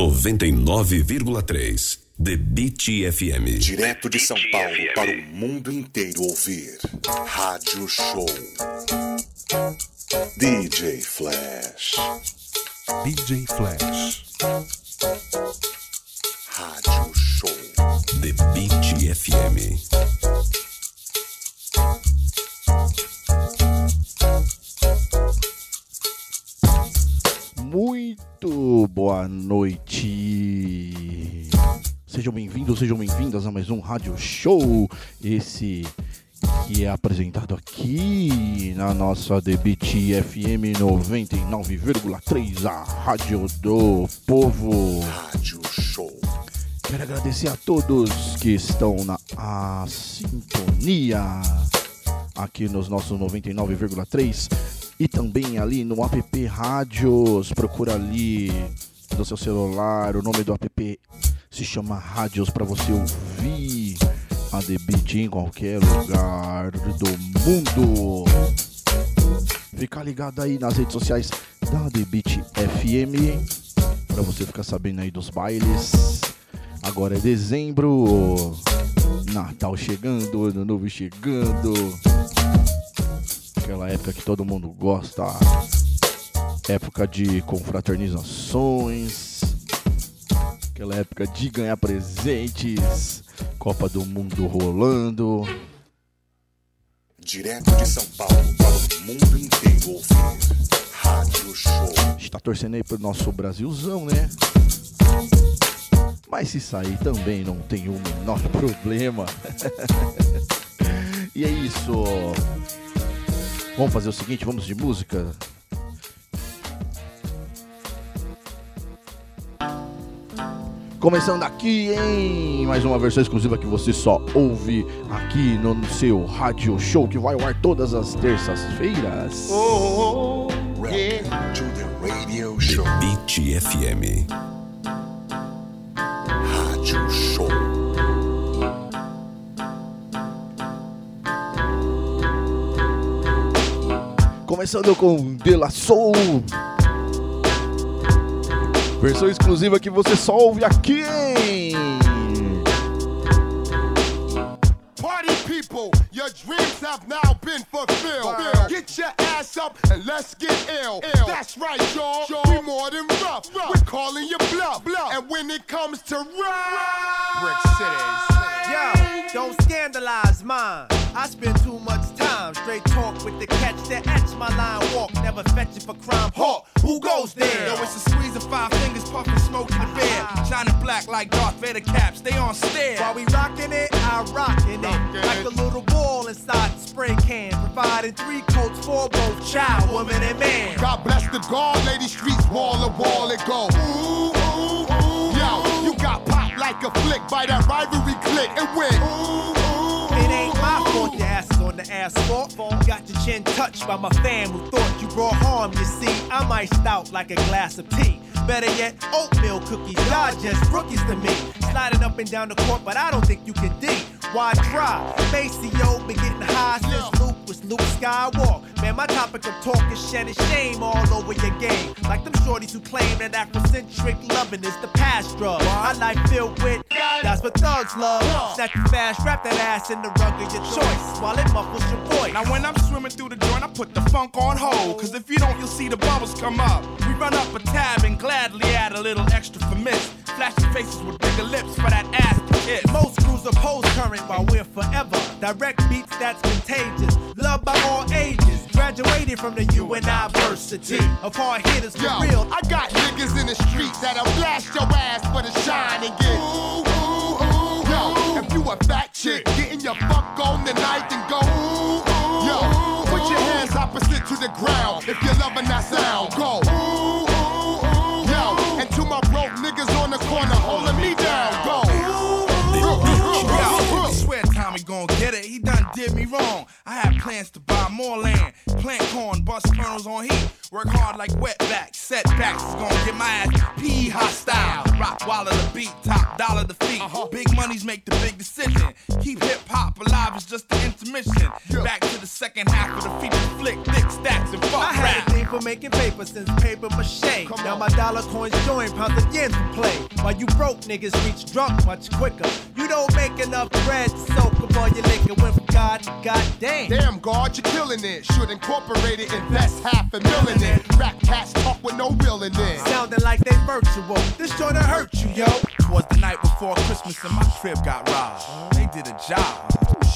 99,3. The Beat FM. Direto de São Paulo para o mundo inteiro ouvir. Rádio Show. DJ Flash. DJ Flash. Rádio Show. The Beat FM. Boa noite. Sejam bem-vindos, sejam bem-vindas a mais um Rádio Show. Esse que é apresentado aqui na nossa DBT FM 99,3, a Rádio do Povo. Rádio Show. Quero agradecer a todos que estão na sintonia aqui nos nossos 99,3 e também ali no app Rádios. Procura ali no seu celular, o nome do app se chama Rádios para você ouvir a Debit em qualquer lugar do mundo. Fica ligado aí nas redes sociais da Debit FM para você ficar sabendo aí dos bailes. Agora é dezembro, Natal chegando, Ano Novo chegando. Aquela época que todo mundo gosta. Época de confraternizações. Aquela época de ganhar presentes. Copa do Mundo rolando. Direto de São Paulo para o mundo inteiro ouvir. Rádio Show. A gente tá torcendo aí pro nosso Brasilzão, né? Mas se sair também não tem o menor problema. e é isso. Vamos fazer o seguinte, vamos de música. Começando aqui, hein? Mais uma versão exclusiva que você só ouve aqui no seu rádio show que vai ao ar todas as terças-feiras. Welcome to the radio show. Beat FM. Rádio Show. Começando com De La Soul. Versão exclusiva que você só ouve aqui, hein? Party people, your dreams have now been fulfilled. Get your ass up and let's get ill. That's right, y'all. We more than rough. We're calling you bluff. And when it comes to rap, Brick Cities. Don't scandalize mine. I spend too much time straight talk with the catch that etch my line walk. Never fetch it for crime. Hawk, who goes there? Yo, it's a squeeze of five fingers, puffing smoke in the bed. Shining black like Darth Vader caps, they on stare. While we rockin' it, I rockin' it. Like a little ball inside the spray can. Providing three coats for both child, woman, and man. God bless the guard, lady streets, wall to wall it go. Ooh, ooh, ooh. Like a flick by that rivalry click and win. Ooh, ooh, It ain't my fault your ass is on the asphalt. Got your chin touched by my fam who thought you brought harm. You see, I'm iced out like a glass of tea. Better yet, oatmeal cookies. Y'all just rookies to me. Sliding up and down the court, but I don't think you can D. Why try? Maseo been getting high since Luke was Luke Skywalker. Man, my topic of talk is shedding shame all over your game. Like them shorties who claim that Afrocentric loving is the past drug. My life filled with that's what thugs love. Snatch you fast, wrap that ass in the rug of your choice while it muffles your voice. Now when I'm swimming through the joint, I put the funk on hold. Cause if you don't, you'll see the bubbles come up. We run up a tab and gladly add a little extra for miss. Flashing faces with bigger lips for that ass to kiss. Most crews oppose current while we're forever. Direct beats that's contagious. Loved by all ages. Graduated from the university of hard hitters for Yo, real. I got niggas in the streets that'll blast your ass for the shine and get. Ooh, ooh, ooh, Yo, if you a fat chick, getting your fuck on tonight and go. Ooh, ooh, Yo, put your hands opposite to the ground if you're loving that sound. Go. Ooh, ooh, ooh, Yo, and to my broke niggas on the corner holding gon' get it. He done did me wrong. I had plans to buy more land, plant corn, bust kernels on heat. Work hard like wetbacks. Setbacks is gonna get my ass P hostile. Rock wallet the beat, top dollar the feet. Uh-huh. Big monies make the big decision. Keep hip hop alive is just the intermission. Back to the second half of the feature flick, thick stacks and fuck I had a thing for making paper since paper mache. Now my dollar coins join pounds again to play. While you broke niggas reach drunk much quicker. You don't make enough bread to soak up all your liquor. Went from God to goddamn. Damn, God, you're killing it. Should incorporate it, invest half a million in it. Rap cats talk with no real in it. Sounding like they virtual. This joint hurt you, yo. Was the night before Christmas and my crib got robbed. They did a job.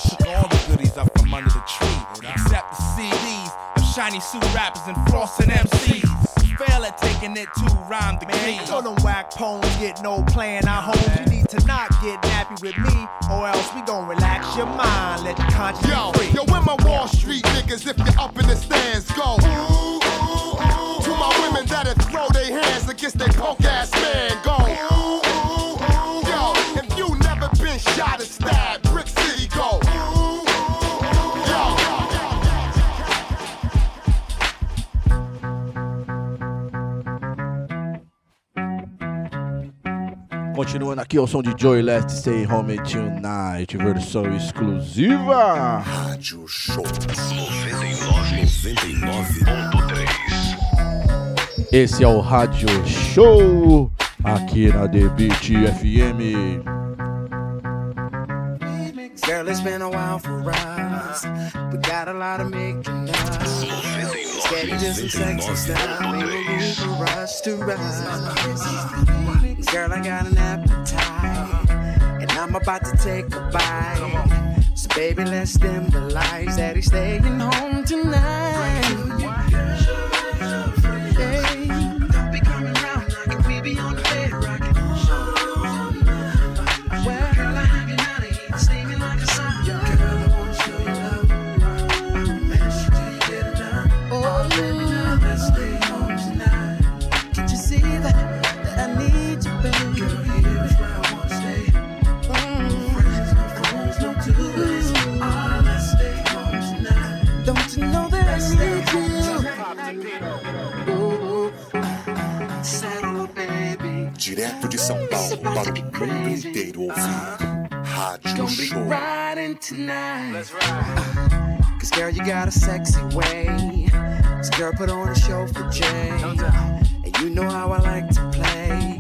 Took all the goodies up from under the tree, except the CDs of shiny suit rappers and frosting MCs. Fail at taking it to rhyme the you know them whack poems get no playing our homes. You need to not get nappy with me, or else we gon' relax your mind. Let the conscience Yo, free. yo, where my Wall Street niggas if you're up in the stands go? Ooh. To my women that'll throw their hands against their punk ass man, go. Yo, if you never been shot or stabbed, Brick City go. Continuando aqui ao som de Joy Let's Stay Home Tonight, versão exclusiva. Rádio Show. 99.3. Esse é o Rádio Show aqui na Beat FM. Girl, it's been a while for us. We got a lot of making up. Getting just some sexy stuff. Ain't no us to rush. Girl, I got an appetite. And I'm about to take a bite. So, baby, let's dim the lights. Daddy's staying home tonight. Direto de São Paulo para o mundo inteiro ouvir. Rádio Gonna be Show. riding tonight. Cause girl, you got a sexy way. So girl, put on a show for Jay. And you know how I like to play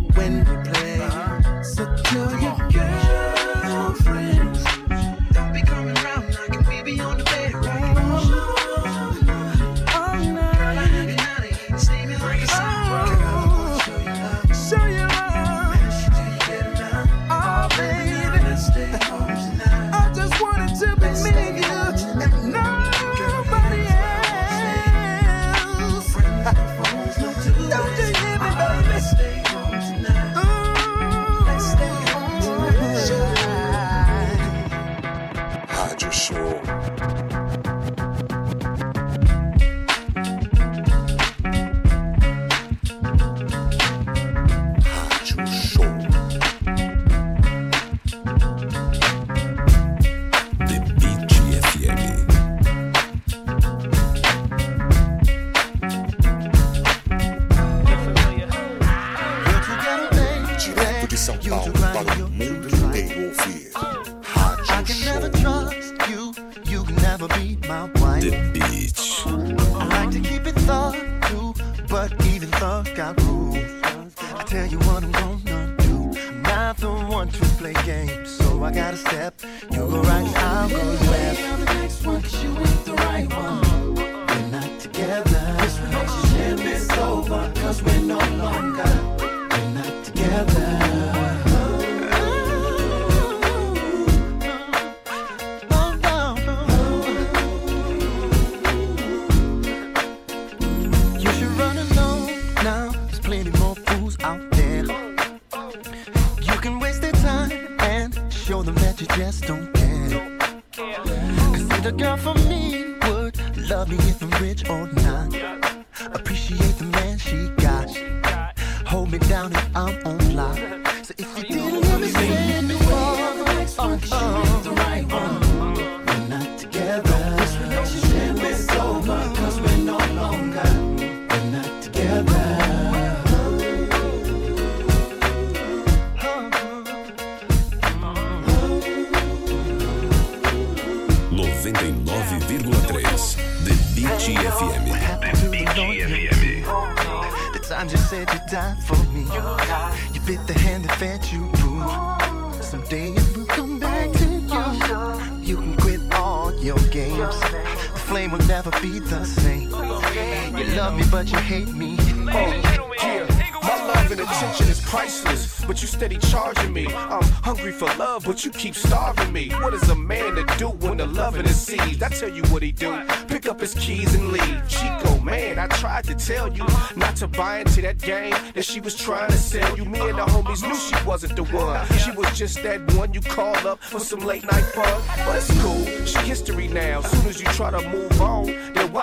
you keep starving me. What is a man to do when the loving is seized? I tell you what he do. Pick up his keys and leave. Chico, man, I tried to tell you not to buy into that game that she was trying to sell you. Me and the homies knew she wasn't the one. She was just that one you called up for some late night fun. But it's cool, she history now. Soon as you try to move on,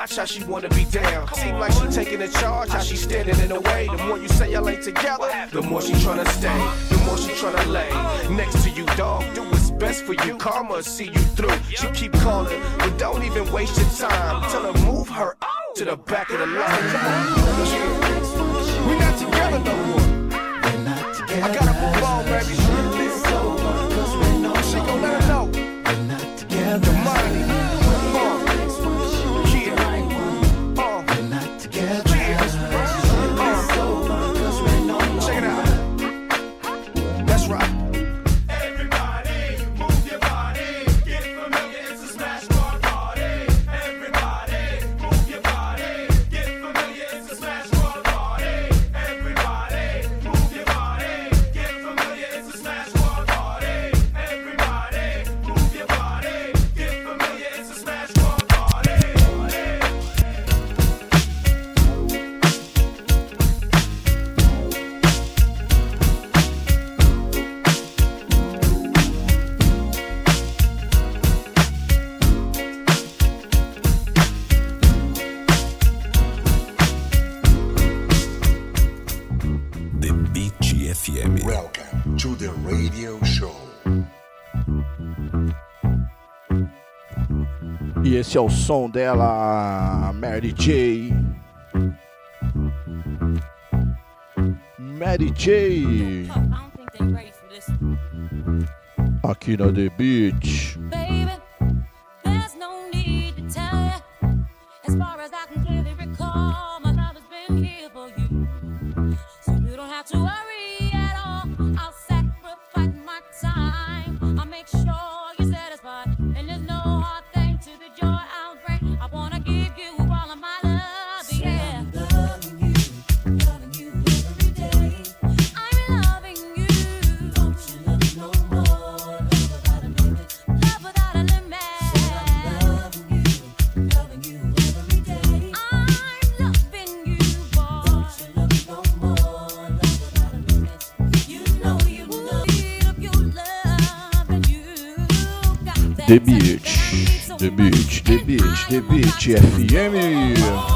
watch how she wanna be down. Seem like she taking the charge, how she standing in the way. The more you say y'all ain't together, the more she tryna stay, the more she tryna lay next to you, dog. Do what's best for you. Karma see you through. She keep calling, but don't even waste your time. Tell her move her to the back of the line. We not together no more. I gotta move on, baby. E esse é o som dela, Mary J. Mary J. Aqui na The Beach. The Beat FM.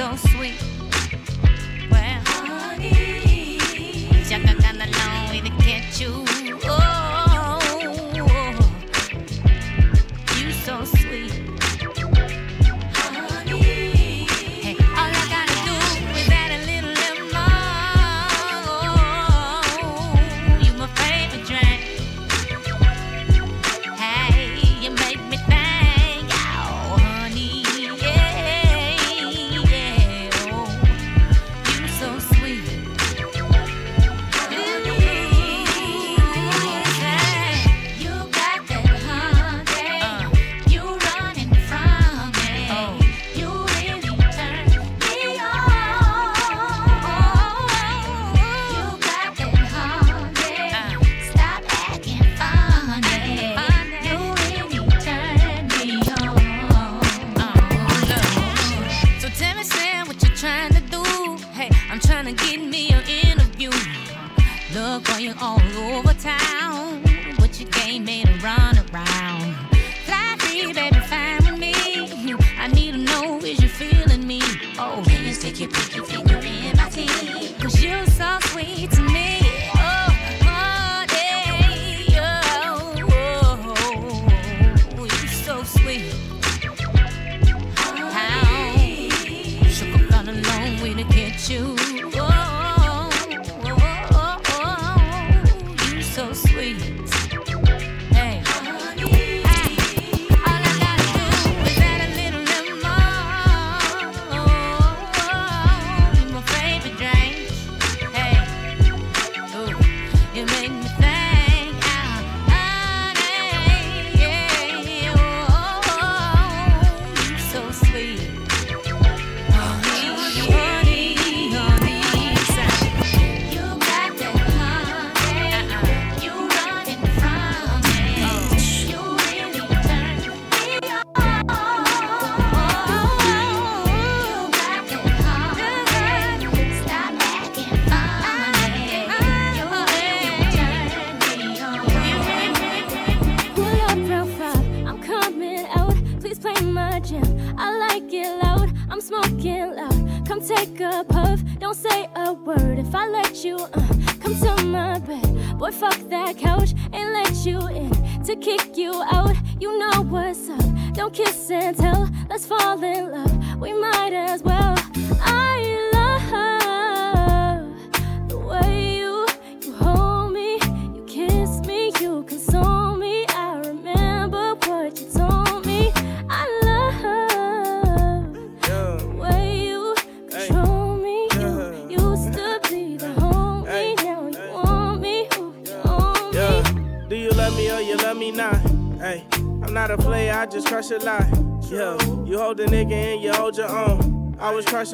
so sweet. Well, honey, I got a long way to get you.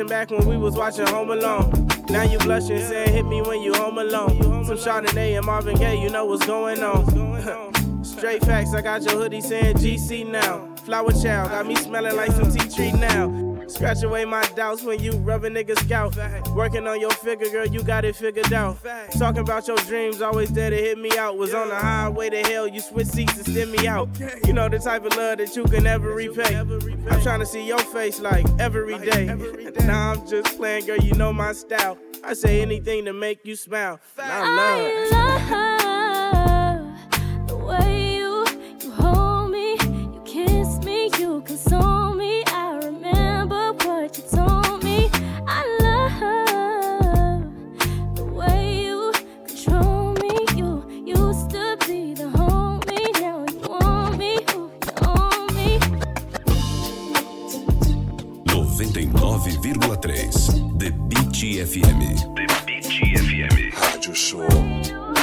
back when we was watching Home Alone. Now you blushing, saying hit me when you home alone. Some Chardonnay and Marvin Gaye, you know what's going on. Straight facts, I got your hoodie saying GC now. Flower child, got me smelling like some tea tree now. Scratch away my doubts when you rub a nigga scalp. Working on your figure, girl, you got it figured out. Talking about your dreams, always there to hit me out. Was on the highway to hell, you switch seats and send me out. You know the type of love that you can never repay. I'm trying to see your face like every day. Now I'm just playing, girl, you know my style. I say anything to make you smile. I love. I love Beat FM. The Beat FM. Rádio Show.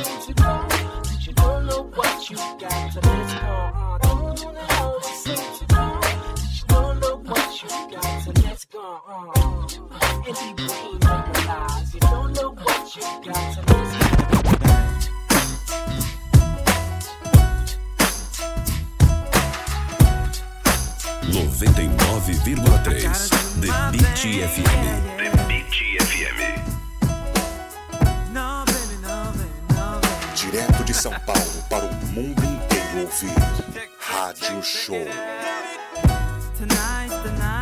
99,3 The Beat FM. The Beat FM. São Paulo para o mundo inteiro ouvir. Rádio Show. Tonight, tonight.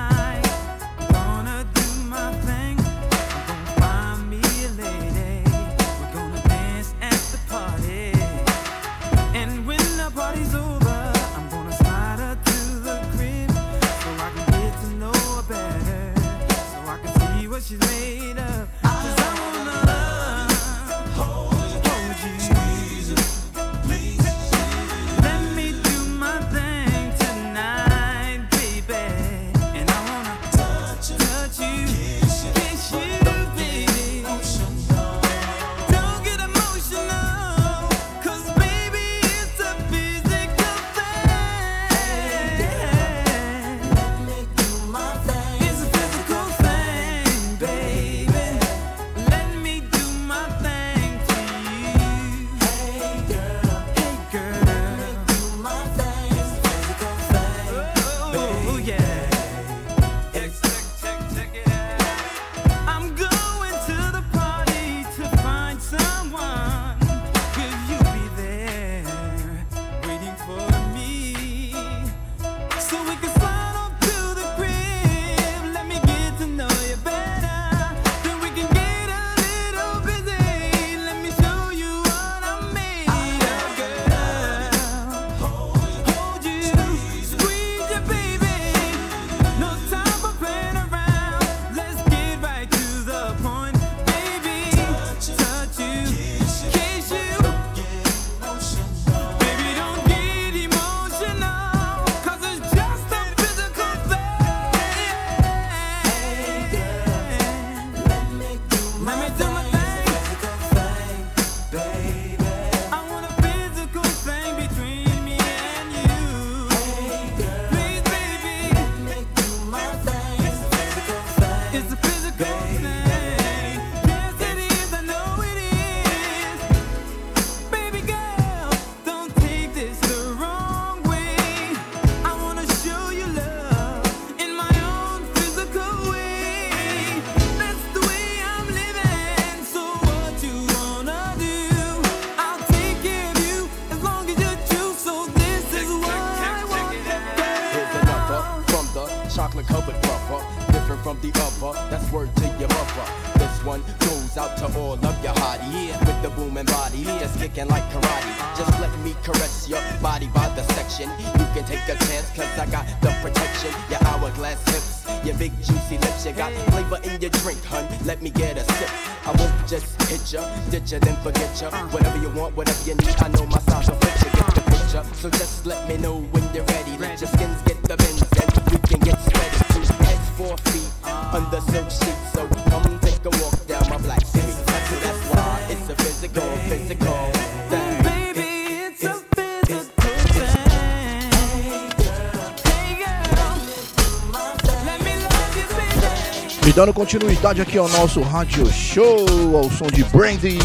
Dando continuidade aqui ao nosso rádio show, ao som de Brandy.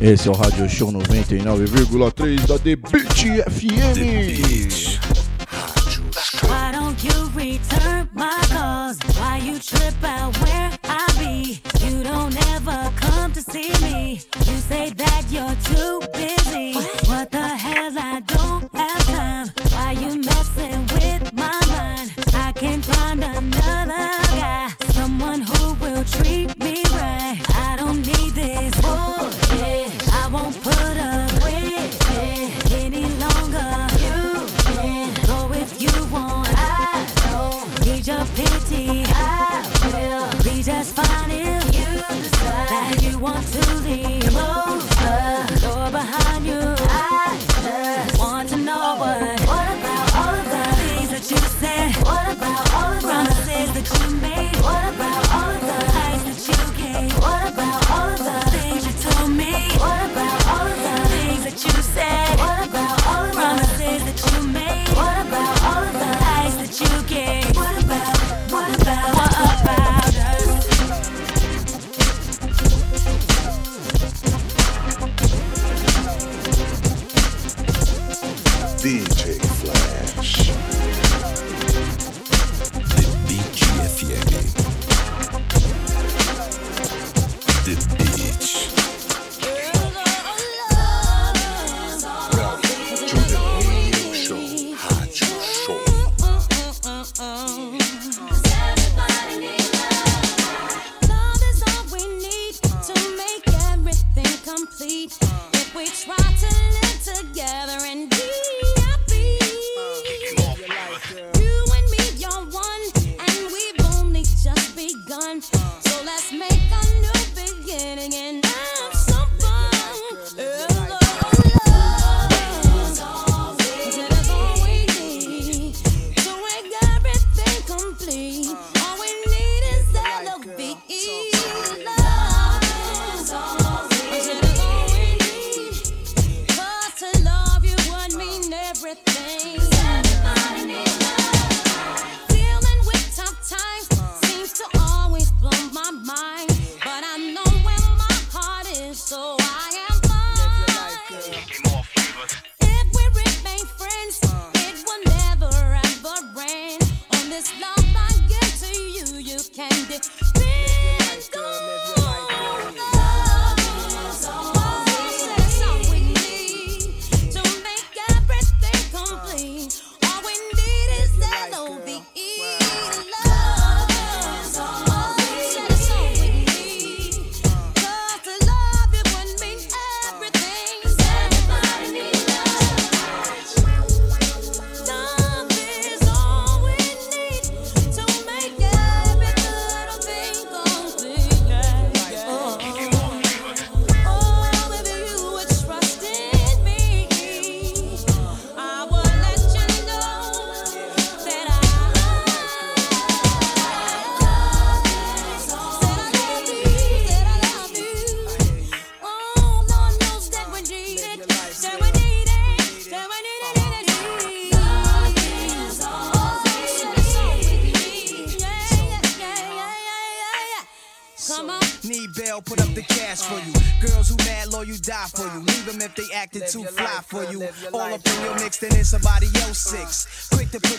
Esse é o Rádio Show 99,3 da The Beat FM. The Beat. Why don't you return my calls? Why you trip out where I be? You don't ever come to see me. You say that you're too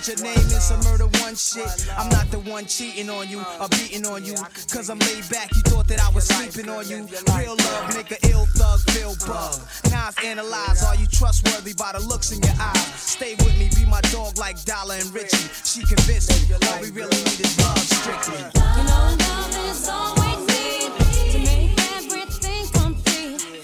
put your name in some murder one shit. I'm not the one cheating on you or beating on you. Cause I'm laid back, you thought that I was sleeping on you. Real love, nigga, ill thug, feel bug. Now I've analyzed, are you trustworthy by the looks in your eyes? Stay with me, be my dog like Dollar and Richie. She convinced me, all we really need is love, strictly. You know, love is always need to make everything complete.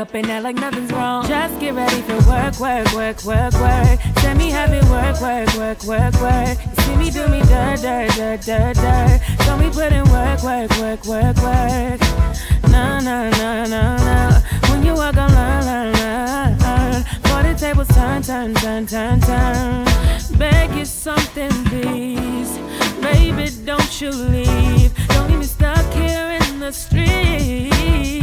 up and act like nothing's wrong. Just get ready for work, work, work, work, work. Send me happy work, work, work, work, work. You see me do me dirt, dirt, dirt, dirt, dirt. So we put in work, work, work, work, work. Nah, nah, nah, nah, nah. When you walk on line, learn, learn, learn. For the tables turn, turn, turn, turn, turn. Beg you something, please. Baby, don't you leave. Don't leave me stuck here in the street.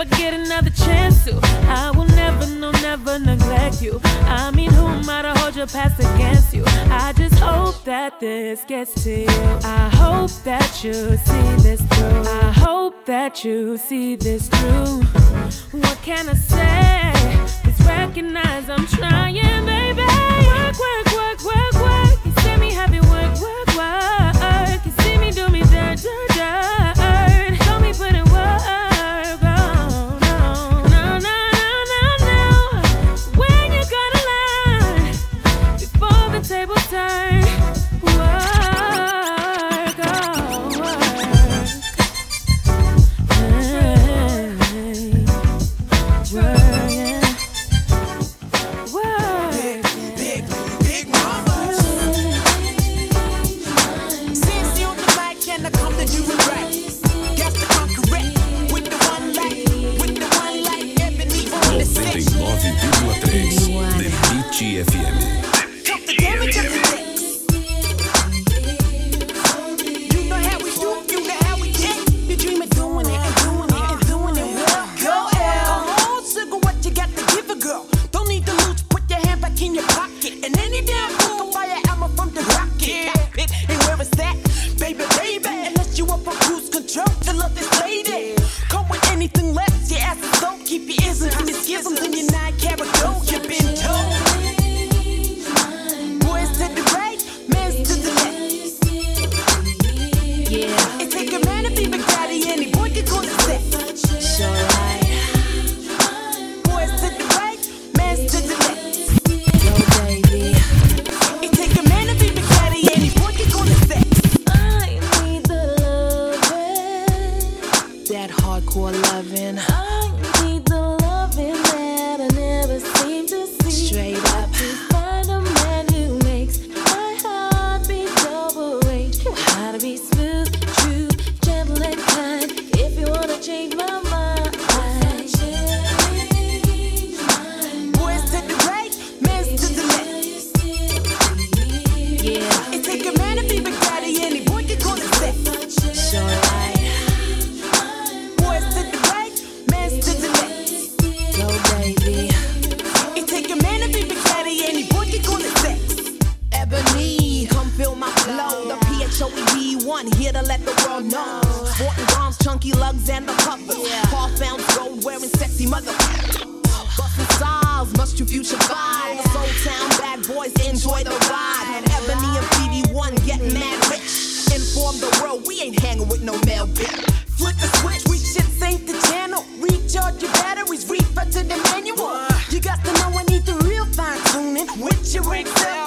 I get another chance to, I will never, no, never neglect you. I mean, who might I hold your past against you? I just hope that this gets to you. I hope that you see this through. I hope that you see this through. What can I say? Just recognize I'm trying, baby. Work, work, work, work. with your wings down.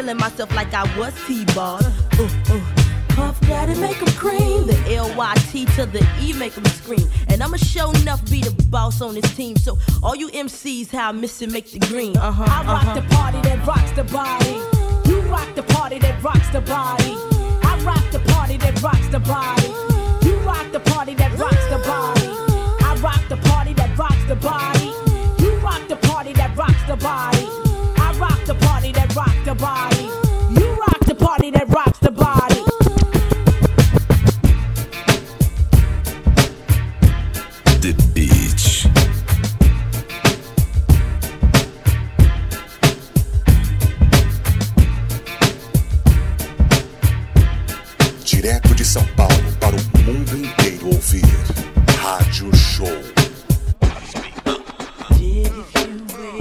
feeling myself like I was T-Ball. Uh, uh, uh. Puff Daddy make them cream. The L-Y-T to the E make them scream. And I'ma show enough be the boss on this team. So all you MCs, how I miss it, make the green. Uh-huh, I rock uh-huh. the party that rocks the body. You rock the party that rocks the body. I rock the party that rocks the body. you.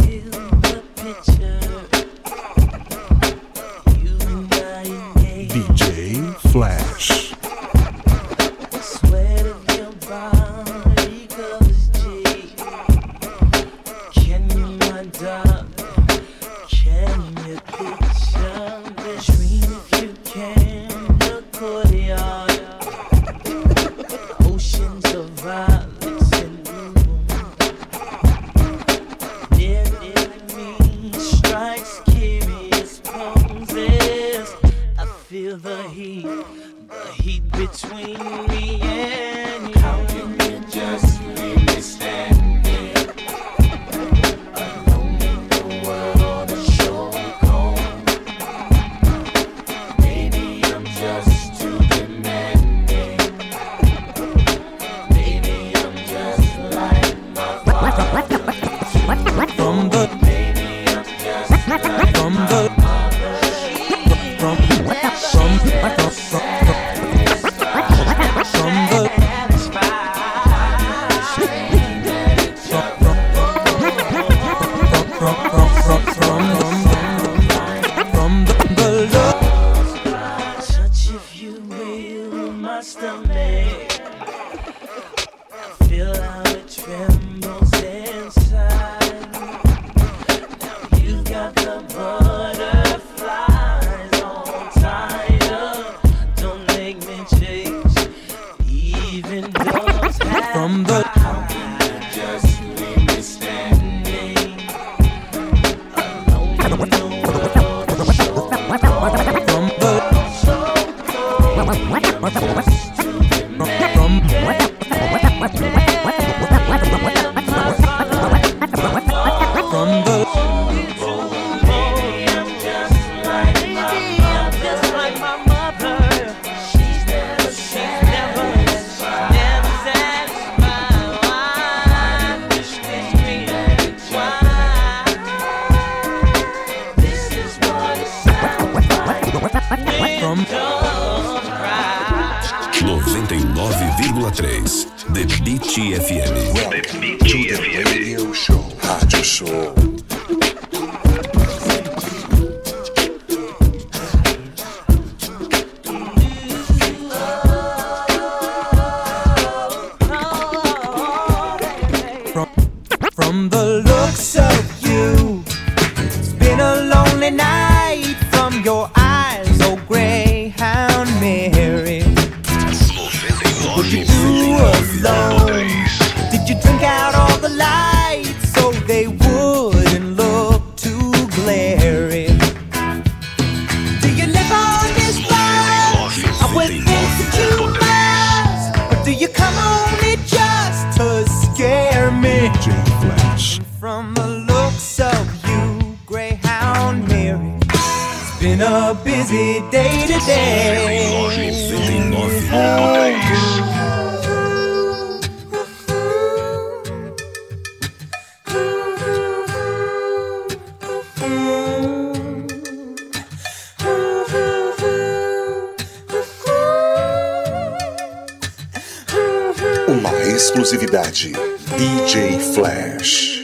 Exclusividade. DJ Flash.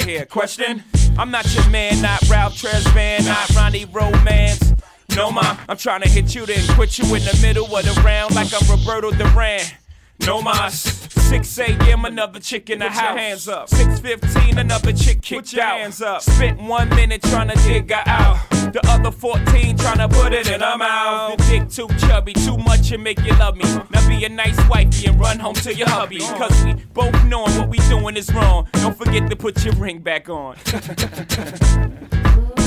Out of here. Question? I'm not your man, not Ralph Tresvant, not Ronnie Romance. No, ma, I'm trying to hit you, then quit you in the middle of the round like I'm Roberto Duran. No mas. 6 a.m. another chick in the Put your house. hands up. 6:15 another chick kicked Put your out. hands up. Spent one minute trying to dig her out. The other 14 trying to put it in her mouth. The dick too chubby, too much and make you love me. Now be a nice wifey and run home to your hubby. Cause we both knowing what we doing is wrong. Don't forget to put your ring back on.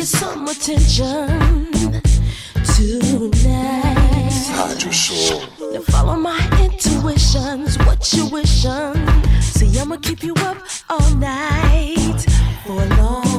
you some attention tonight. Rádio Show. Now follow my intuitions, what you wishing. See, I'ma keep you up all night for a long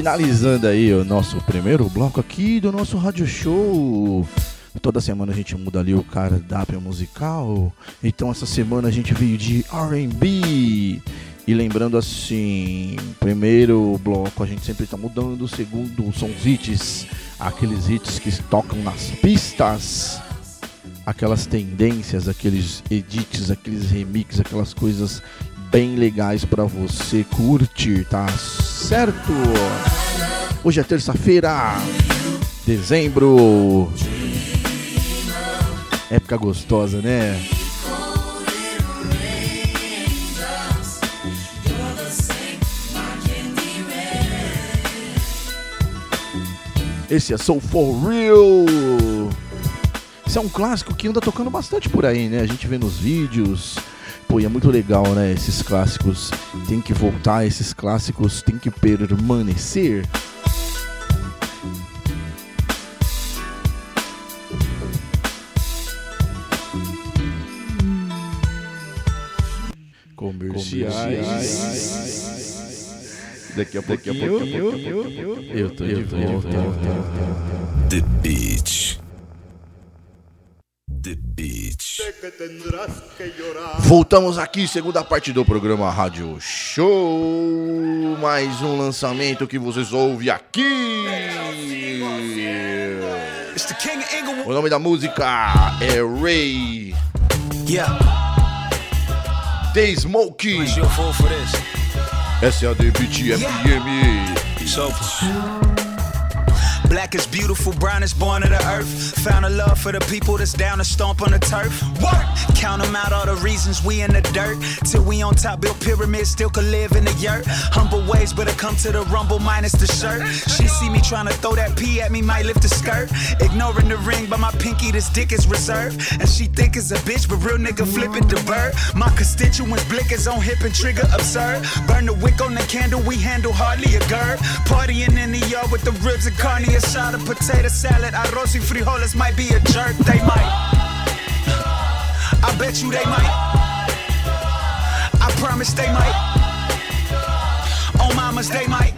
finalizando aí o nosso primeiro bloco aqui do nosso rádio show. Toda semana a gente muda ali o cardápio musical. Então essa semana a gente veio de R&B. E lembrando assim, primeiro bloco a gente sempre tá mudando, segundo são os hits, aqueles hits que tocam nas pistas, aquelas tendências, aqueles edits, aqueles remixes, aquelas coisas bem legais pra você curtir, tá certo? Hoje é terça-feira, dezembro. Época gostosa, né? Esse é Soul For Real. Esse é um clássico que anda tocando bastante por aí, né? A gente vê nos vídeos. Pô, e é muito legal, né? Esses clássicos tem que voltar, esses clássicos tem que permanecer. Daqui a pouquinho, eu tô de volta. The Beach. The Beach. Voltamos aqui, segunda parte do programa Rádio Show. Mais um lançamento que vocês ouvem aqui. O nome da música é Ray. Yeah. The Smoke. SAD Beat FM. Salve. Black is beautiful, brown is born of the earth. Found a love for the people that's down to stomp on the turf. Work! Count them out, all the reasons we in the dirt. Till we on top, built pyramids, still could live in the yurt. Humble ways, but I come to the rumble minus the shirt. She see me trying to throw that pee at me, might lift the skirt. Ignoring the ring, but my pinky, this dick is reserved. And she think it's a bitch, but real nigga flip it the bird. My constituents blickers on hip and trigger absurd. Burn the wick on the candle, we handle hardly a gird. Partying in the yard with the ribs and carne a shot of potato salad. Arroz y frijoles might be a jerk, they might. I bet you they might. I promise they might. On mamas, they might.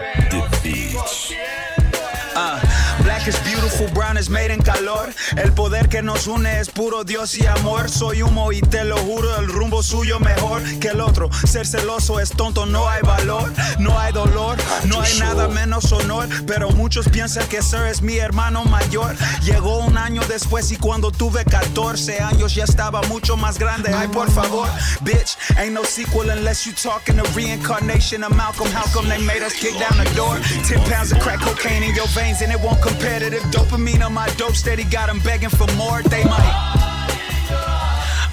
The black is beautiful, brown is made en calor. El poder que nos une es puro Dios y amor. Soy humo y te lo juro, el rumbo suyo mejor que el otro. Ser celoso es tonto, no hay valor, no hay dolor, no hay nada menos honor. Pero muchos piensan que Sir es mi hermano mayor. Llegó un año después y cuando tuve 14 años ya estaba mucho más grande. Ay, por favor, bitch, ain't no sequel unless you talking a reincarnation of Malcolm. How come they made us kick down the door? 10 pounds of crack cocaine in your veins and it won't competitive. Dopamine on my dope steady got them begging for more. They might.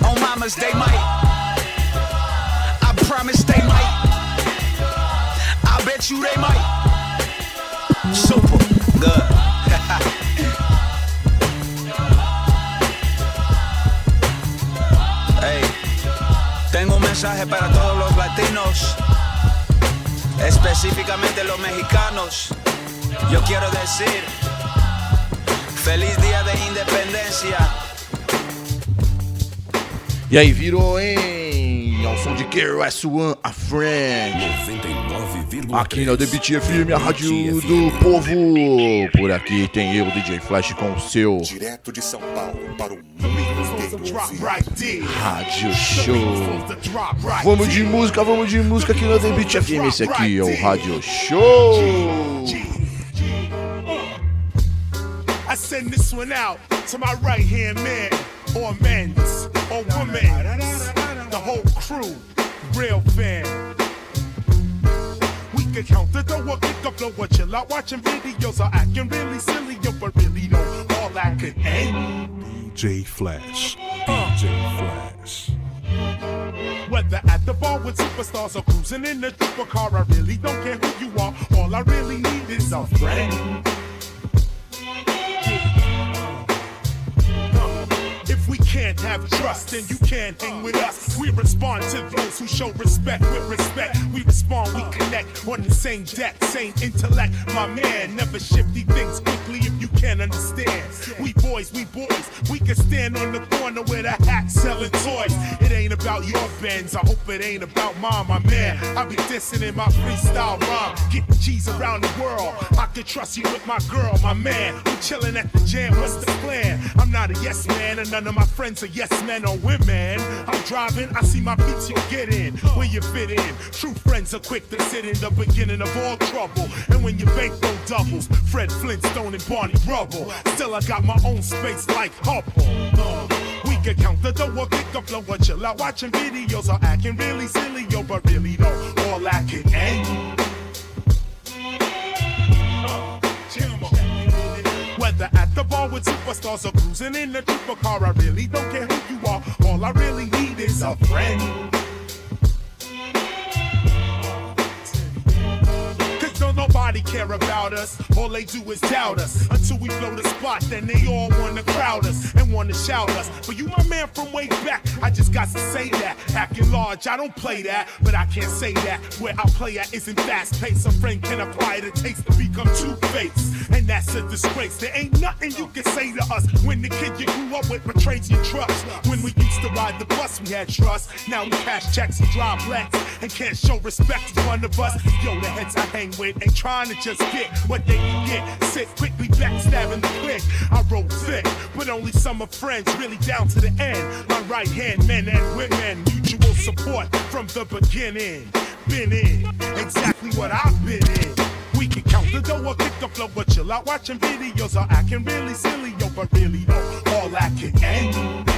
On mamas, they might. I promise they might. I bet you they might. Super good. Hey, tengo un mensaje para todos los latinos, específicamente los mexicanos. Yo quiero decir, feliz día de independencia. E aí, virou, hein? Ao som de KRS-One, a friend. 99,3. Aqui na The Beat FM, a rádio do povo. Por aqui tem eu, DJ Flash, com o seu Direto de São Paulo para o mundo inteiro. Rádio Show. Vamos de música, vamos de música aqui na The Beat FM. Esse aqui é o Rádio Show. Send this one out to my right hand man, or men's, or women's, the whole crew, real fan. We can count the dough, kick up low, chill out watching videos or acting really silly, yo, but really know all that could end. DJ Flash. DJ Flash. Whether at the bar with superstars or cruising in a super car, I really don't care who you are. All I really need is a friend. We can't have trust, then you can't hang with us. We respond to those who show respect with respect. We respond, we connect on the same deck, same intellect. My man, never shifty things quickly if you can't understand. We boys, we boys, we can stand on the corner with a hat selling toys. It ain't about your bends, I hope it ain't about mine, my man. I be dissing in my freestyle rhyme, getting G's around the world. I can trust you with my girl, my man. We chilling at the jam, what's the plan? I'm not a yes man, and none of my friends are yes men or women. I'm driving, I see my beats, you get in, where you fit in. True friends are quick to sit in the beginning of all trouble. And when your bankroll doubles, Fred Flintstone and Barney Rubble. Still, I got my own space like Hubble. We can count the dough, kick up low, chill out watching videos or acting really silly, yo, but really no, all that can end. The bar with superstars or cruising in a trooper car, I really don't care who you are. All I really need is a friend. Nobody care about us. All they do is doubt us. Until we blow the spot, then they all wanna crowd us and wanna shout us. But you my man from way back, I just got to say that. Acting large, I don't play that, but I can't say that. Where I play at isn't fast paced. A friend can apply the taste to become two faced. And that's a disgrace. There ain't nothing you can say to us when the kid you grew up with betrays your trust. When we used to ride the bus, we had trust. Now we cash checks and drive blacks and can't show respect to one of us. Yo, the heads I hang with ain't trying to just get what they can get. Sit quickly backstabbing the click. I roll thick, but only some of friends really down to the end. My right hand men and women, mutual support from the beginning. Been in exactly what I've been in. We can count the dough or kick the flow, but chill out watching videos or acting really silly, yo, but really no, all I can end.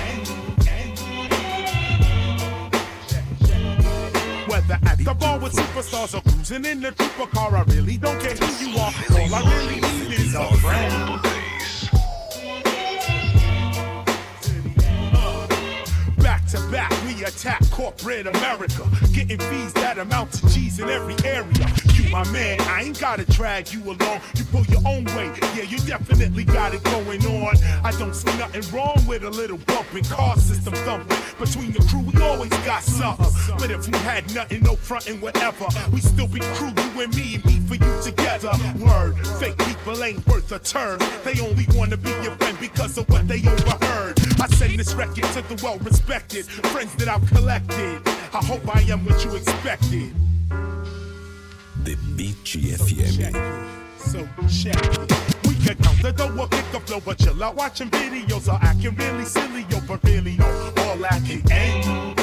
Whether at the bar with superstars or cruising in the trooper car, I really don't care who you are. All I really need is a friend. To back, we attack corporate America, getting fees that amount to G's in every area. You, my man, I ain't gotta drag you along. You pull your own way, yeah, you definitely got it going on. I don't see nothing wrong with a little bumping, car system thumping. Between the crew, we always got something. But if we had nothing, no frontin', whatever, we still be crew, you and me, me for you together. Word, fake people ain't worth a turn. They only wanna be your friend because of what they overheard. I send this record to the well respected friends that I've collected. I hope I am what you expected. The Beat FM. So check it. We can count the dough kick the flow, but chill out watching videos or acting really silly, yo, but really no, all that can. Uh.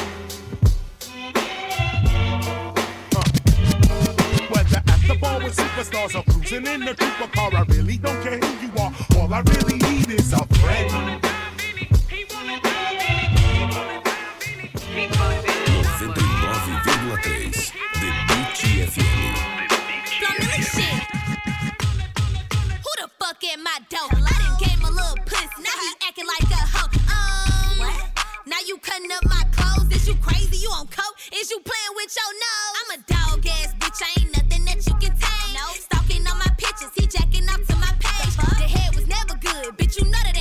Whether at the bar with superstars or cruising in the trooper car, I really don't care who you are. All I really need is a friend. 99,3 The Beat FM. Who the fuck at my? I done gave him a little pussy. Now he acting like a hoe. Um, now you cutting up my clothes. Is you crazy? You on coke? Is you playing with your nose? I'm a dog ass bitch. Ain't nothing that you can tame. No. Stalking on my pictures. He jacking up to my page. The was never good. Bitch, you know that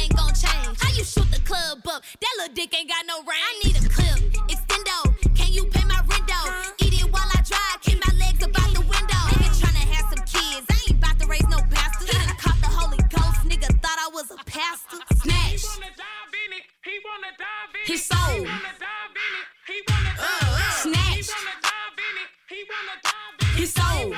club up? That little dick ain't got no range. I need a clip. Extendo. Can you pay my rent though? Eat it while I drive. Keep my legs up out the window. Nigga tryna have some kids. I ain't about to raise no bastard. He done caught the Holy Ghost. Nigga thought I was a pastor. Smash. His soul. Snatch. His soul.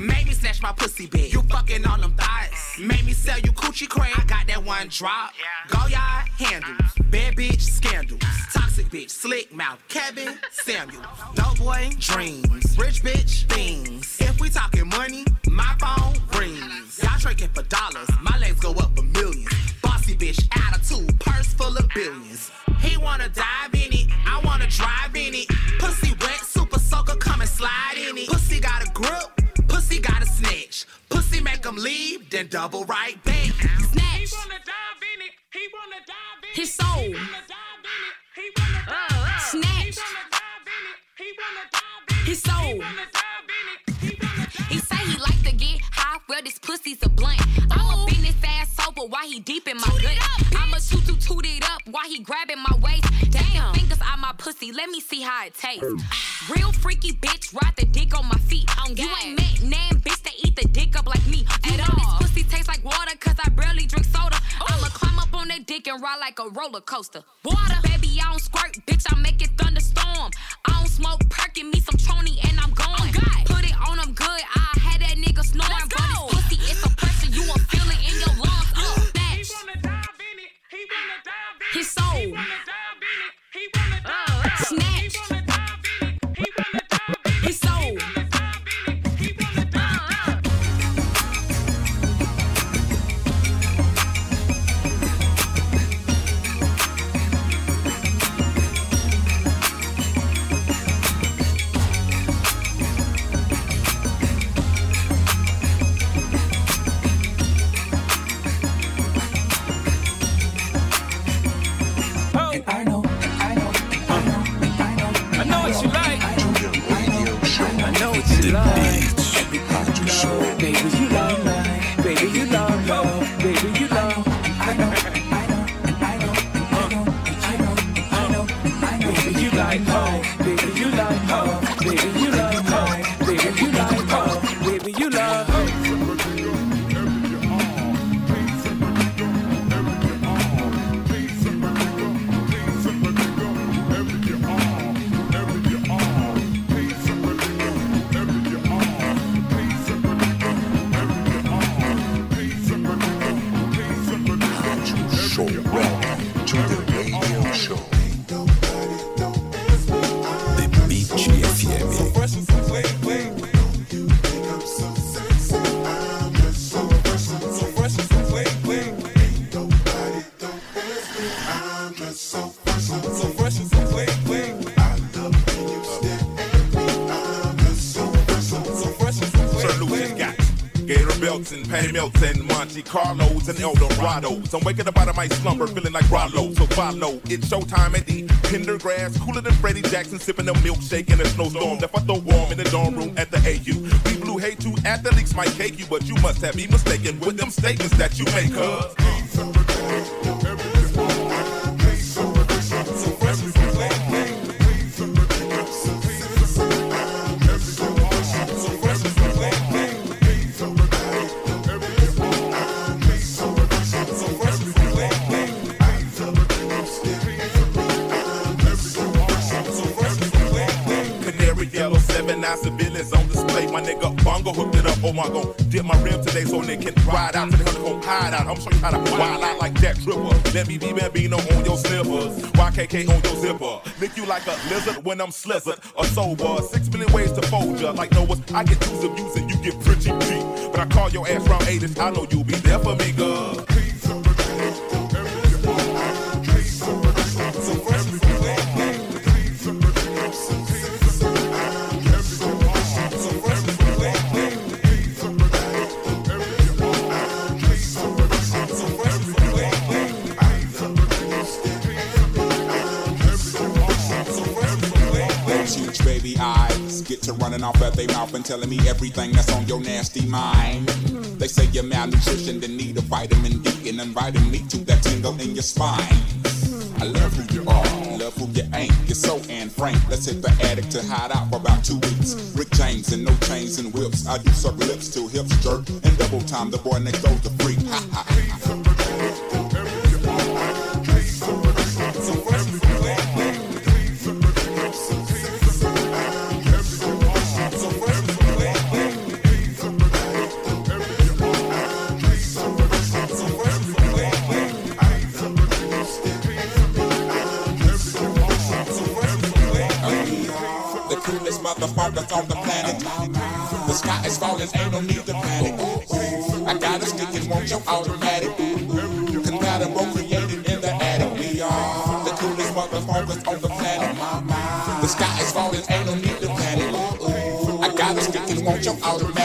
Made me snatch my pussy big. You fucking on them thighs. Made me sell you coochie cream. I got that one drop. Go y'all handles. Uh-huh. Bad bitch scandals. Toxic bitch, slick mouth. Kevin Samuel. Dope boy dreams. Rich bitch things. If we talking money, my phone rings. Y'all drinking for dollars. Double right back. Snatch. His soul. Snatch. His soul. He say he like to get high, well this pussy's a blunt. I'm a business fast sober while he deep in my gut. I'm a toot toot toot it up while he grabbing my waist. Damn, fingers out my pussy, let me see how it tastes. Real freaky bitch, ride the dick on my feet. you ain't and ride like a roller coaster. Water, baby, I don't squirt, bitch, I make and Monte Carlos and Eldorados. I'm waking up out of my slumber feeling like Rollo. So follow, it's showtime at the Pendergrass. Cooler than Freddie Jackson, sipping a milkshake in a snowstorm. Left I throw warm in the dorm room at the AU. We blew hate to athletes might cake you, but you must have me mistaken with them statements that you make. Cause hooked it up. Oh my gon' dip my rim today so they can ride out to the honeycomb hide out. I'm gonna show you how to wild out like that tripper. Let me be Bambino on your slippers. YKK on your zipper. Lick you like a lizard when I'm slizzard. A sober. Six million ways to fold ya. Like Noah's, I get twos of you get pretty cheap. But I call your ass round 80s. I know you'll be there for me, girl. To running off at their mouth and telling me everything that's on your nasty mind. They say you're malnutrition, then need a vitamin D and inviting me to that tingle in your spine. I love who you are, love who you ain't. You're so and frank. Let's hit the attic to hide out for about two weeks. Rick James and no chains and whips. I do suck lips till hips jerk and double time. The boy next door's a freak. Motherfuckers on the planet. The sky is falling, ain't no need to panic. I got a stick and want your automatic. Compatible, created in the attic. We are the coolest motherfuckers on the planet. The sky is falling, ain't no need to panic. I got a stick and want your automatic.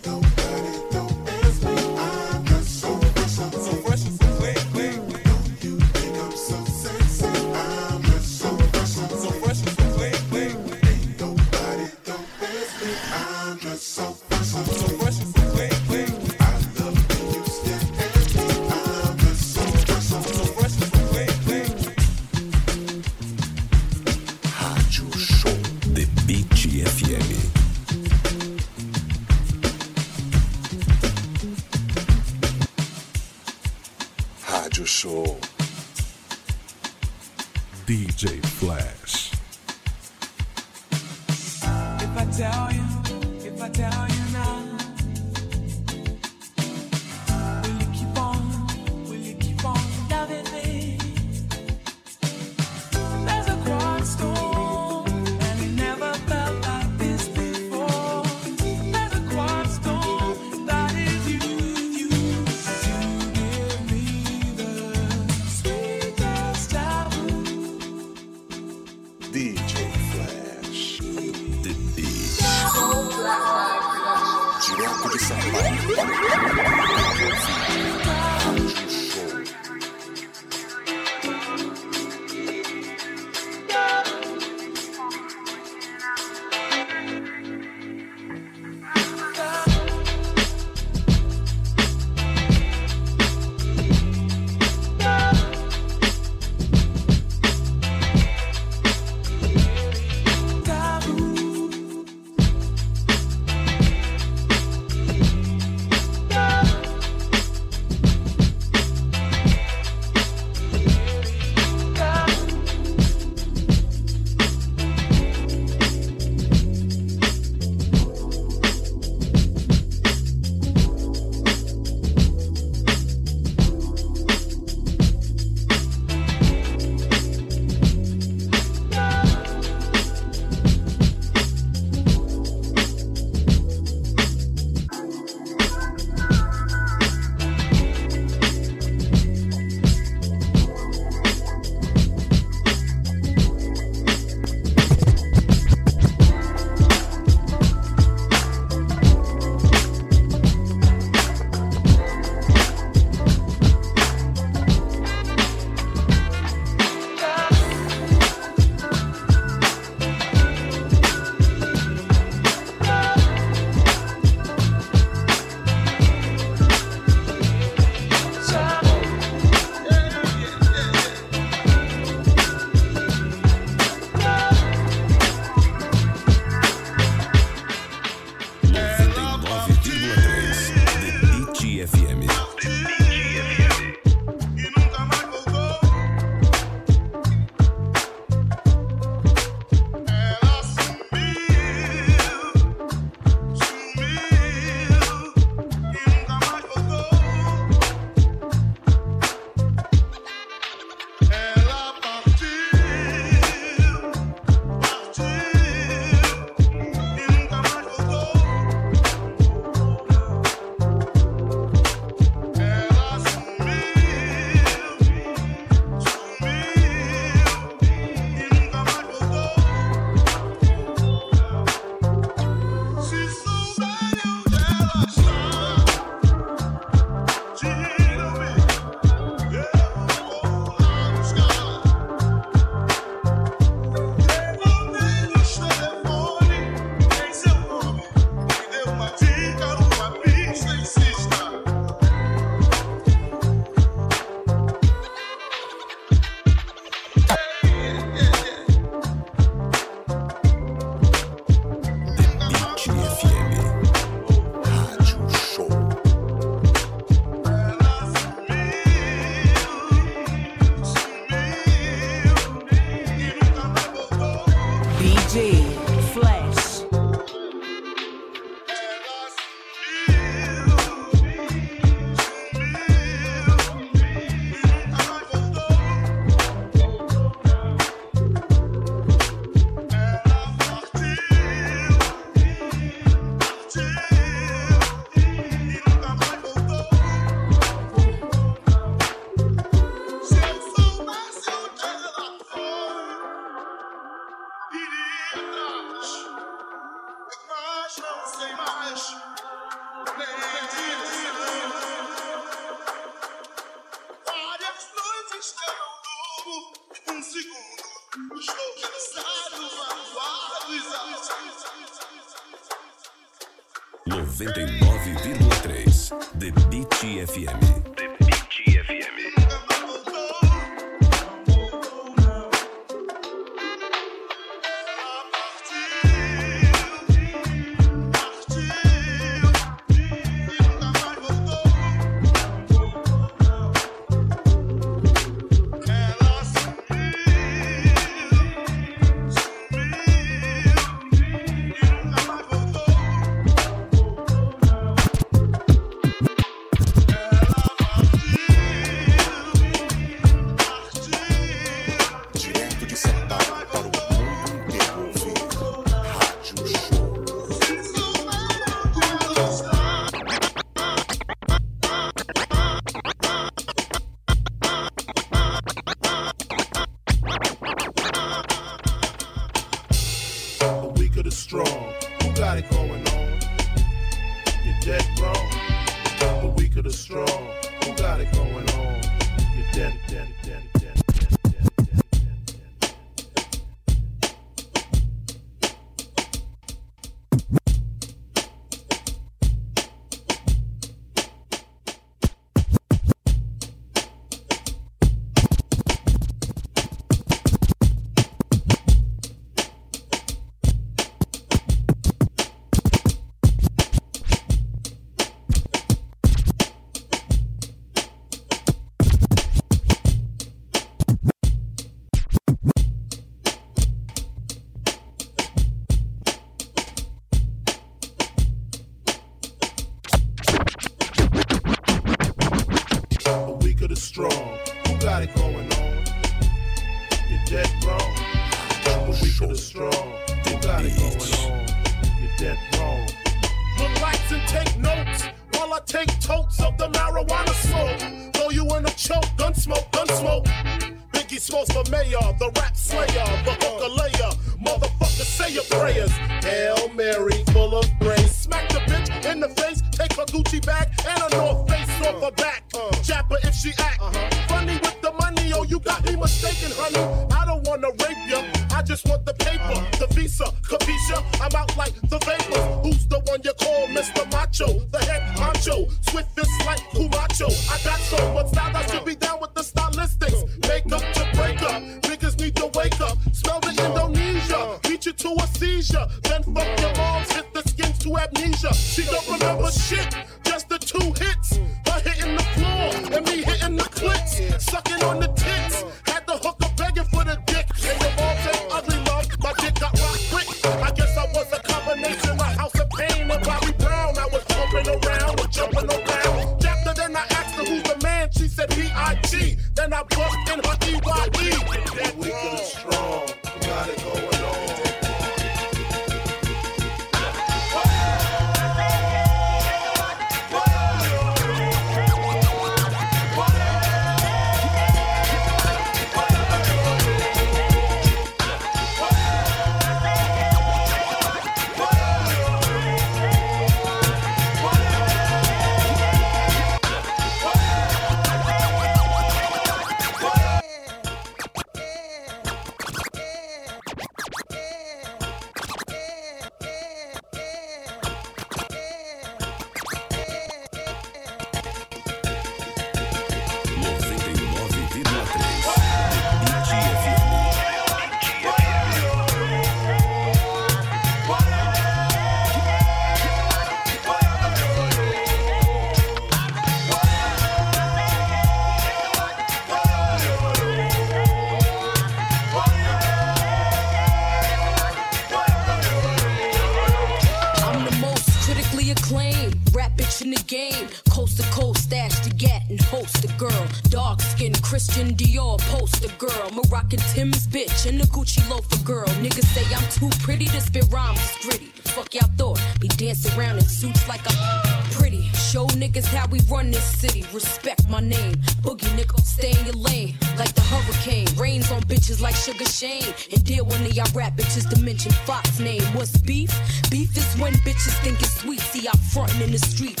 how we run this city. Respect my name. Boogie nickel, stay in your lane. Like the hurricane. Rains on bitches like Sugar Shane. And deal with they y'all rap bitches to mention Fox name. What's beef? Beef is when bitches think it's sweet. See, I'm frontin' in the street.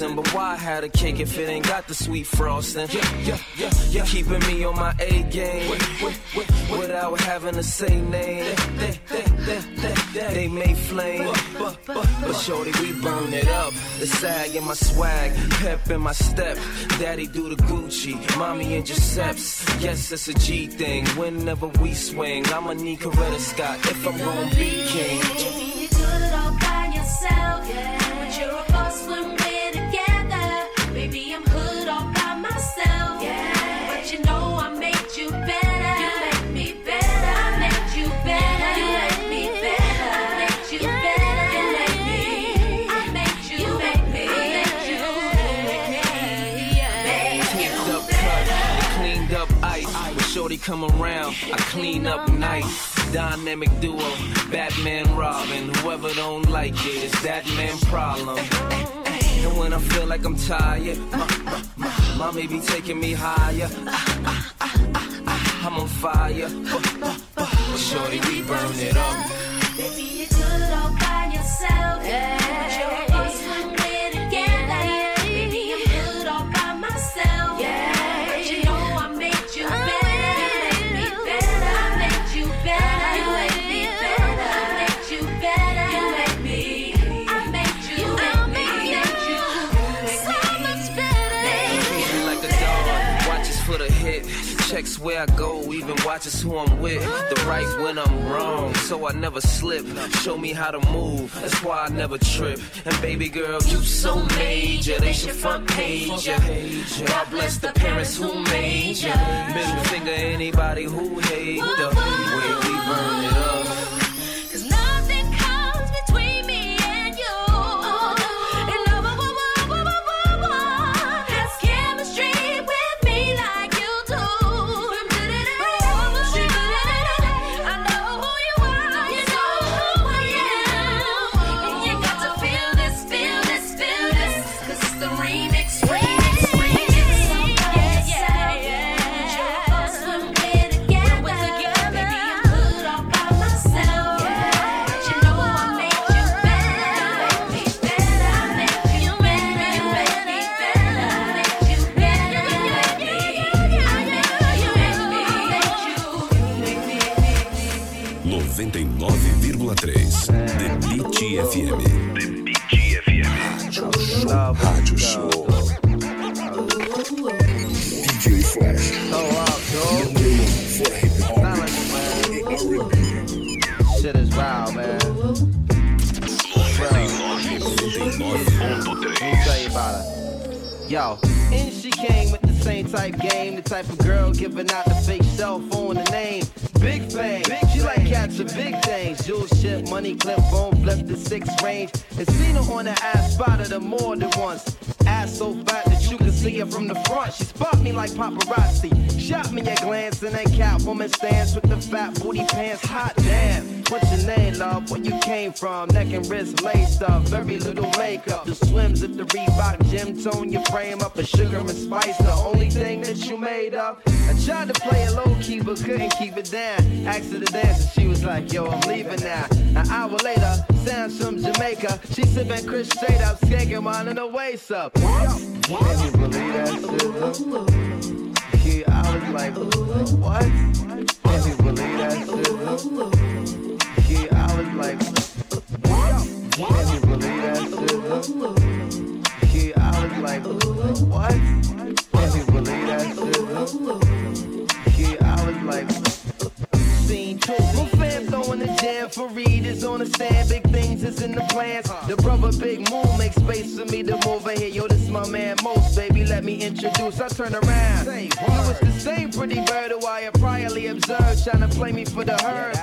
But why had a cake if it ain't got the sweet frosting? Yeah, yeah, yeah, yeah. Keeping me on my A game without having to say name. They, they, they, they, may flame, but, but, but shorty, we burn it up. The sag in my swag, pep in my step. Daddy do the Gucci, mommy in Giuseppe's. Yes, it's a G thing. Whenever we swing, I'ma need Coretta Scott if I'm gonna be king. Come around, I clean up nice. Dynamic duo, Batman Robin. Whoever don't like it, it's that man problem. And when I feel like I'm tired, my, my, my, my may be taking me higher. I'm on fire, but shorty, we burn it up. I go, even watches who I'm with. The right when I'm wrong, so I never slip. Show me how to move, that's why I never trip. And baby girl, you so major, they should front page ya. God bless the parents who made ya. Middle finger anybody who hate the way we type of girl giving out the fake cell phone, the name. Big fame. She like catching big things. Jewel ship, money clip, phone flip the six range. And seen her on the ass, spotted her more than once. Ass so fat that you can see her from the front. She spot me like paparazzi. Shot me a glance and then Catwoman stands with the fat booty pants. Hot damn. What's your name, love? Where you came from? Neck and wrist laced up. Very little makeup. The swims at the Reebok gym tone your frame up. A sugar and spice, the only thing that you made up. I tried to play it low key, but couldn't keep it down. Asked her to dance, and she was like, Yo, I'm leaving now. An hour later, sounds from Jamaica. She sipping Cris straight up, skanking mine in the waist up. What? Can you believe that shit? Yeah, I was like, what? Can you believe that shit? Yeah, I was like, can you believe that shit? Yeah, I was like, what? Can you believe that shit? Yeah, I was like, scene two. My fam throwing jam for readers on the stand. Big things is in the plans. The brother Big Moon makes space for me to move in here. Yo, this my man Mos, baby. Let me introduce. I turn around. You was the same pretty bird who I had priorly observed, trying to play me for the herd.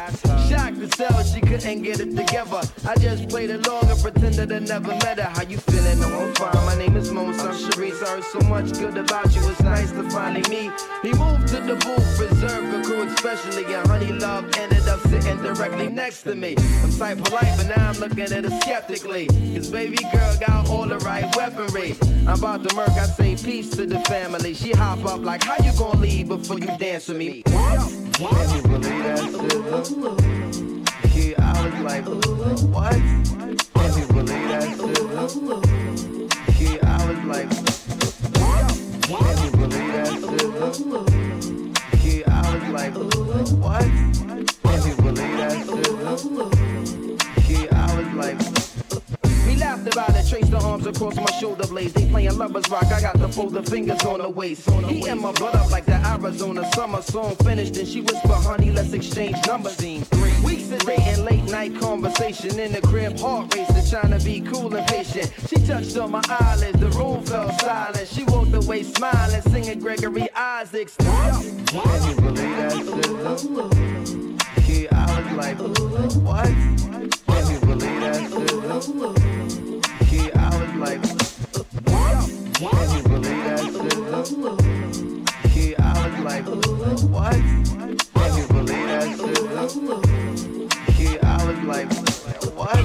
Shocked to sell, she couldn't get it together. I just played along and pretended I never met her. How you feeling? No, I'm fine. My name is Mos. I'm Sharice. I heard so much good about you. It's nice to finally meet. He moved to the booth, preserved the crew, especially. And Honey Love ended up sitting directly next to me. I'm type polite, but now I'm looking at her skeptically. Cause baby girl got all the right weaponry. I'm about to murk, I say peace to the family. She hop up like, how you gonna leave before you dance with me? Can you believe that shit? I was like, what? Can you believe that shit? Yeah, I was like, what? can you believe that shit? Like, what? Can you believe that shit? Yeah, I was like. Laughed about it, traced the arms across my shoulder blades. They playing lovers rock, I got the folded fingers on the waist. He and my blood up like the Arizona summer song finished, and she whispered, honey, let's exchange numbers. Three. Weeks of dating, late night conversation in the crib, heart racing, trying to be cool and patient. She touched on my eyelids, the room fell silent. She walked away smiling, singing Gregory Isaacs. Can you believe that shit? Yeah, I was like, what? Can you believe that shit? Yeah, I was like, can you believe that shit? Yeah, I was like, what? Can you believe that shit? Yeah, I was like, what?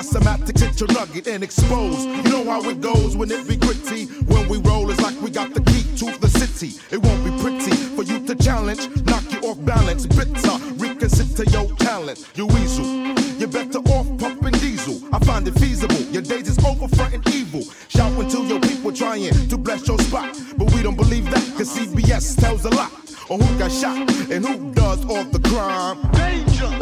My semantics into nugget and expose. You know how it goes when it be gritty. When we roll, it's like we got the key to the city. It won't be pretty for you to challenge, knock you off balance. Bitter, reconsider your talent. You weasel, you're better off pumping diesel. I find it feasible. Your days is over fronting evil. Shouting to your people trying to bless your spot. But we don't believe that, cause CBS tells a lot. On who got shot and who does all the crime. Danger!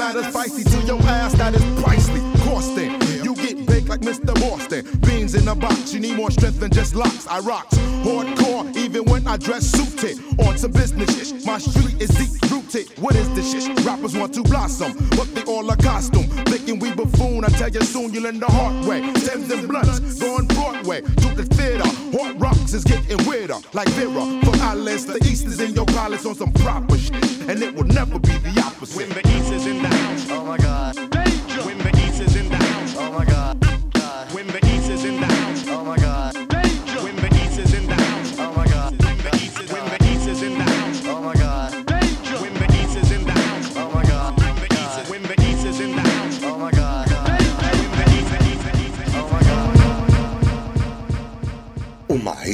Us feisty to your ass, that is pricely. Costing. You get baked like Mr. Boston. Beans in a box, you need more strength than just locks. I rocks hardcore, even when I dress suited. On some business shit, my street is deep rooted. What is this shit? Rappers want to blossom, but they all a costume. Thinking we buffoon, I tell you soon you'll learn the hard way. Thames and blunts, going Broadway to the theater. Hot rocks is getting weirder, like Vera from Alice. The East is in your palace on some proper shit, and it will never be the opposite.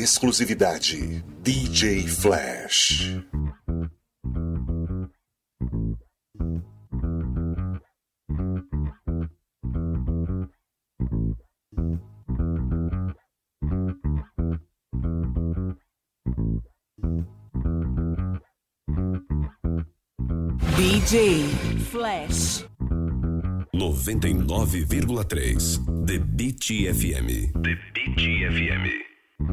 Exclusividade. DJ Flash. DJ Flash. 99,3 The Beat FM. The Beat FM. Where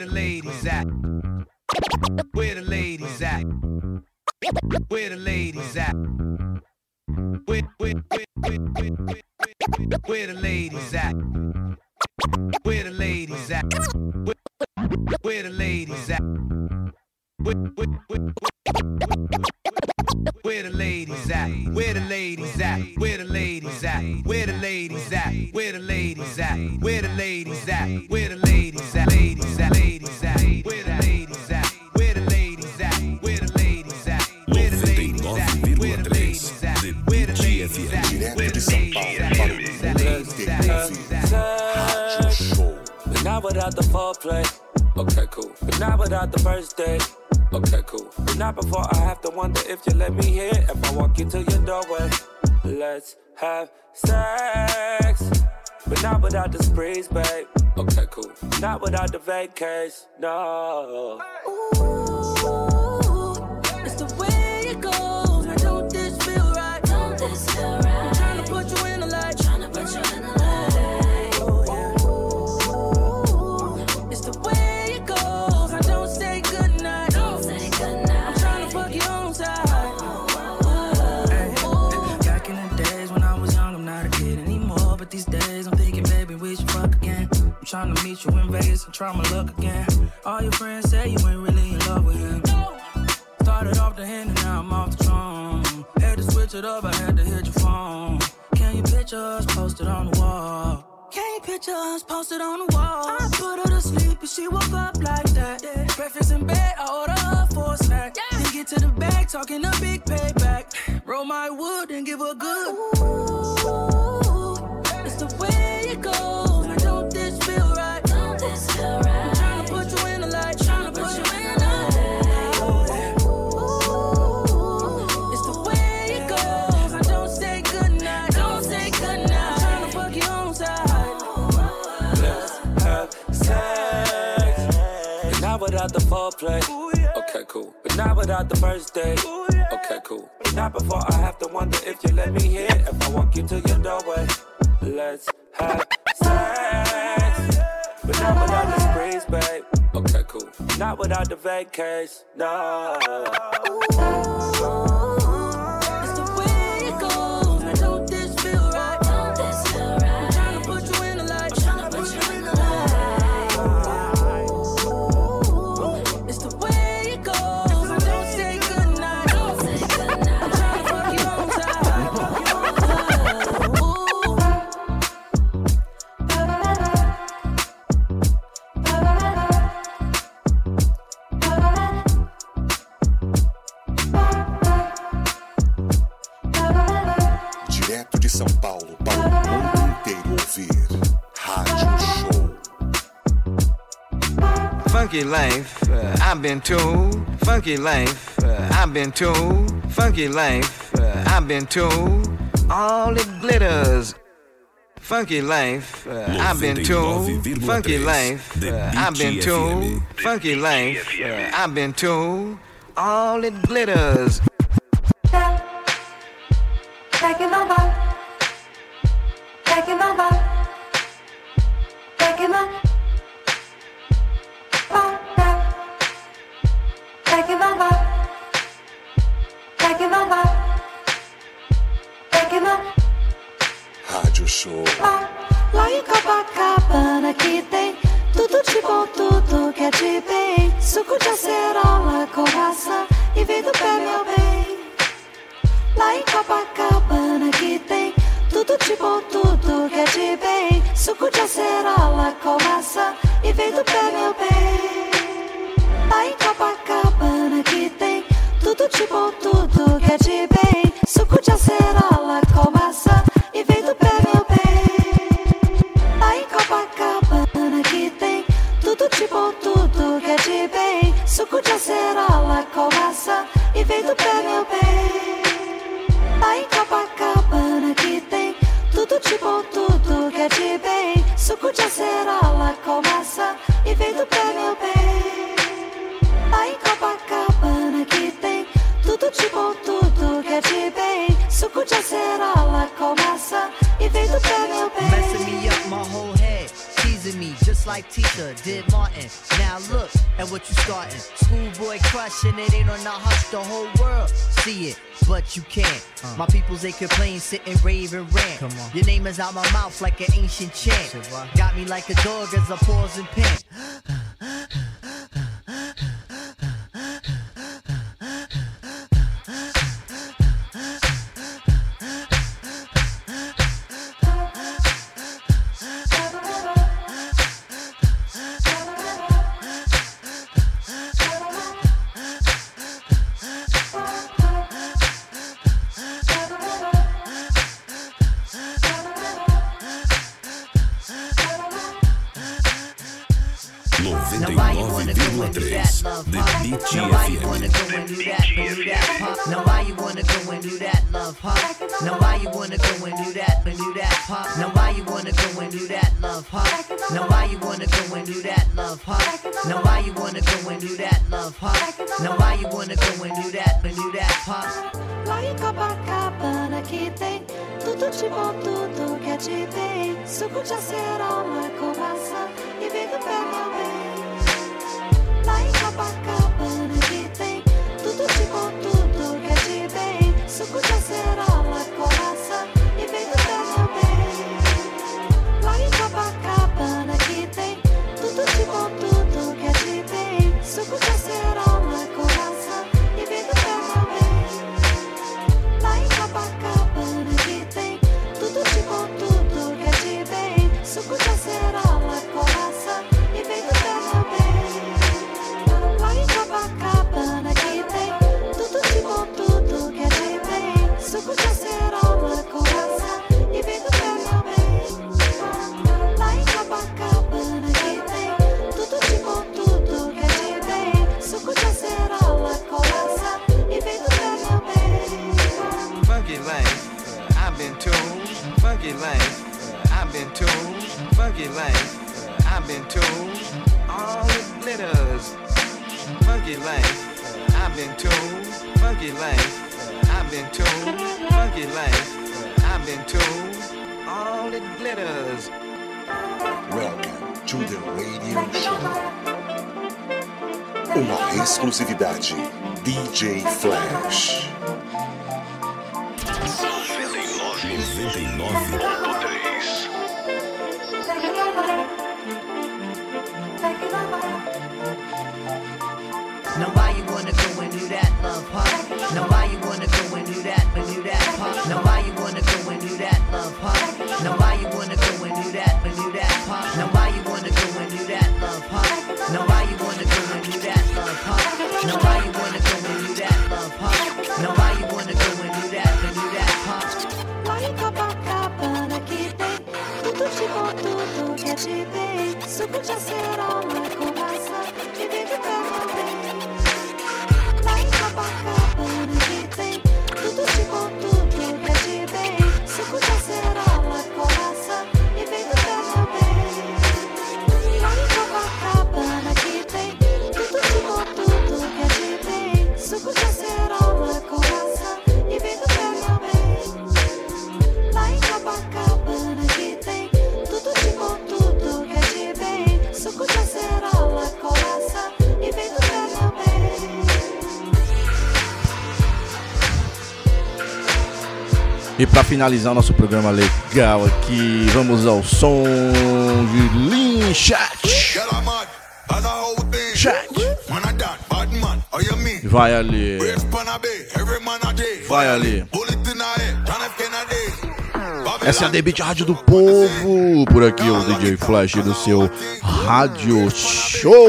the ladies at? Where the ladies at? Where the ladies at? Where, where, where, where, where the ladies at? Where the ladies at? Where the ladies at? Where, where, where, where the ladies at? Where the ladies at? Where the ladies at? Where the ladies at? Where the ladies at? Where the ladies at? Where the ladies at? Ladies at? Ladies at? Where the ladies at? Where the ladies at? Where the ladies at? Where the ladies at? Where the ladies at? Where the ladies at? Where the ladies at? Not without the foreplay. Okay, cool. But not without the first day. Okay, cool. But not before I have to wonder if you let me in. If I walk into your doorway, let's have sex. But not without the sprees, babe. Okay, cool. Not without the vacays, no. Ooh. life, uh, I've been told. Funky life, uh, I've been told. Funky life, uh, I've been told. All it glitters. Funky life, uh, I've been told. Uh, funky life, uh, I've been told. Funky life, I've been told. All it glitters. did Martin. Now look at what you starting. Schoolboy crushing it ain't on the hush. The whole world see it, but you can't. Uh. My peoples they complain, sitting raving rant. Come rant. Your name is out my mouth like an ancient chant. Got me like a dog as a pause and pant. Suco de acerola, conversa de E para finalizar nosso programa legal aqui, vamos ao som de Lean Chat. Chat. Vai ali. Vai ali. Essa é a Debit Rádio do Povo. Por aqui é o DJ Flash do seu Rádio Show.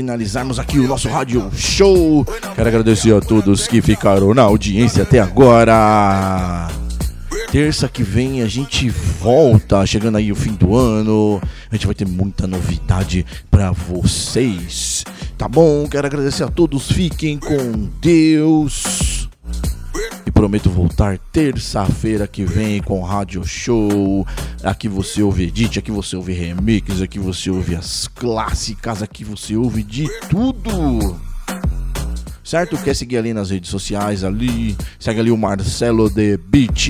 Finalizarmos aqui o nosso rádio show. Quero agradecer a todos que ficaram na audiência até agora. Terça que vem a gente volta, chegando aí o fim do ano. A gente vai ter muita novidade para vocês. Tá bom? Quero agradecer a todos. Fiquem com Deus. E prometo voltar terça-feira que vem com Rádio Show. Aqui você ouve edit, aqui você ouve remix, aqui você ouve as clássicas, aqui você ouve de tudo. Certo? Quer seguir ali nas redes sociais ali? Segue ali o Marcelo The Beat.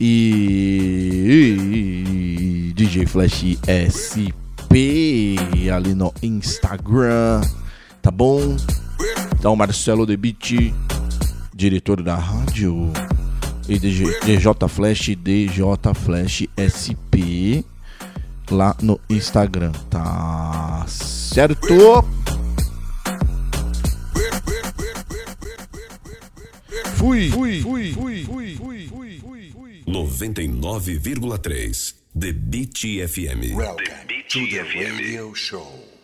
E, e DJ Flash SP ali no Instagram, tá bom? Então Marcelo The Beat diretor da rádio e DJ, DJ Flash DJ Flash SP lá no Instagram, tá certo? Fui, fui, fui, fui, fui, fui, fui, fui. 99,3 The Beat FM. Welcome to the radio show.